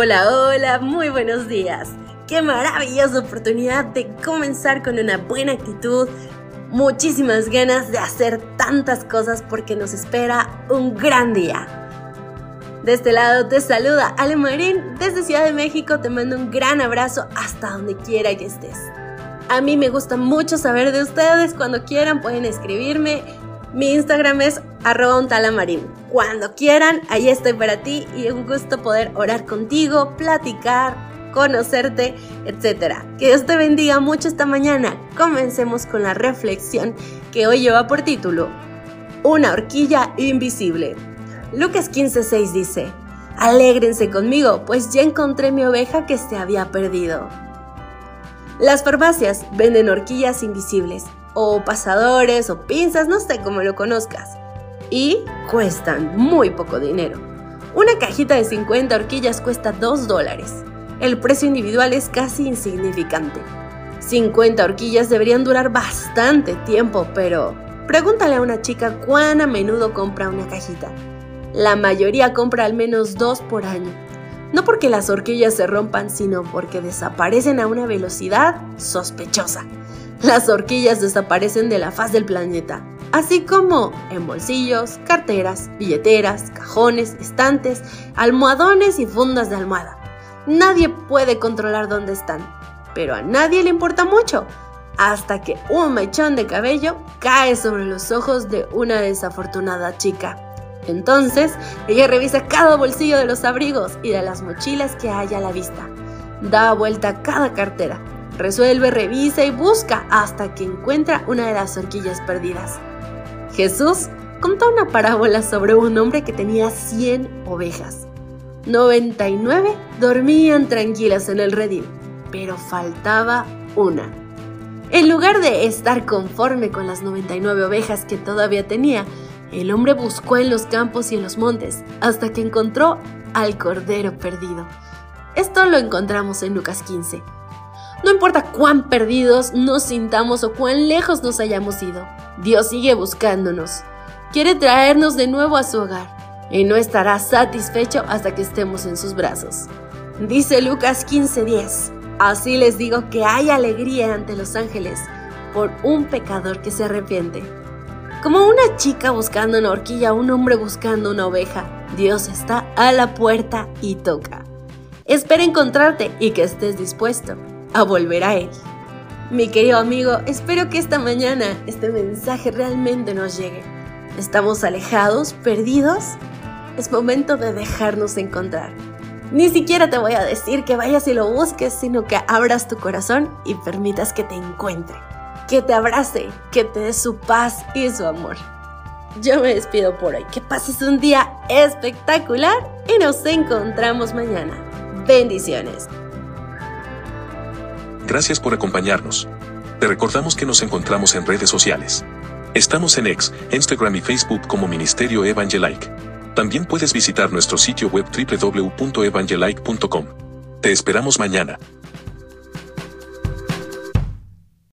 Hola, hola, muy buenos días. Qué maravillosa oportunidad de comenzar con una buena actitud, muchísimas ganas de hacer tantas cosas porque nos espera un gran día. De este lado te saluda Ale Marín, desde Ciudad de México te mando un gran abrazo hasta donde quiera que estés. A mí me gusta mucho saber de ustedes, cuando quieran pueden escribirme mi Instagram es arroba Cuando quieran, ahí estoy para ti y un gusto poder orar contigo, platicar, conocerte, etc. Que Dios te bendiga mucho esta mañana. Comencemos con la reflexión que hoy lleva por título Una horquilla invisible. Lucas 15:6 dice, Alégrense conmigo, pues ya encontré mi oveja que se había perdido. Las farmacias venden horquillas invisibles o pasadores o pinzas, no sé cómo lo conozcas. Y cuestan muy poco dinero. Una cajita de 50 horquillas cuesta 2 dólares. El precio individual es casi insignificante. 50 horquillas deberían durar bastante tiempo, pero pregúntale a una chica cuán a menudo compra una cajita. La mayoría compra al menos dos por año. No porque las horquillas se rompan, sino porque desaparecen a una velocidad sospechosa las horquillas desaparecen de la faz del planeta, así como en bolsillos, carteras, billeteras, cajones, estantes, almohadones y fundas de almohada. Nadie puede controlar dónde están, pero a nadie le importa mucho, hasta que un mechón de cabello cae sobre los ojos de una desafortunada chica. Entonces, ella revisa cada bolsillo de los abrigos y de las mochilas que hay a la vista. Da vuelta cada cartera, Resuelve, revisa y busca hasta que encuentra una de las horquillas perdidas. Jesús contó una parábola sobre un hombre que tenía 100 ovejas. 99 dormían tranquilas en el redil, pero faltaba una. En lugar de estar conforme con las 99 ovejas que todavía tenía, el hombre buscó en los campos y en los montes hasta que encontró al cordero perdido. Esto lo encontramos en Lucas 15. No importa cuán perdidos nos sintamos o cuán lejos nos hayamos ido, Dios sigue buscándonos. Quiere traernos de nuevo a su hogar y no estará satisfecho hasta que estemos en sus brazos. Dice Lucas 15:10, así les digo que hay alegría ante los ángeles por un pecador que se arrepiente. Como una chica buscando una horquilla, un hombre buscando una oveja, Dios está a la puerta y toca. Espera encontrarte y que estés dispuesto a volver a Él. Mi querido amigo, espero que esta mañana este mensaje realmente nos llegue. ¿Estamos alejados, perdidos? Es momento de dejarnos encontrar. Ni siquiera te voy a decir que vayas y lo busques, sino que abras tu corazón y permitas que te encuentre, que te abrace, que te dé su paz y su amor. Yo me despido por hoy. Que pases un día espectacular y nos encontramos mañana. Bendiciones. Gracias por acompañarnos. Te recordamos que nos encontramos en redes sociales. Estamos en X, Instagram y Facebook como Ministerio Evangelike. También puedes visitar nuestro sitio web www.evangelike.com. Te esperamos mañana.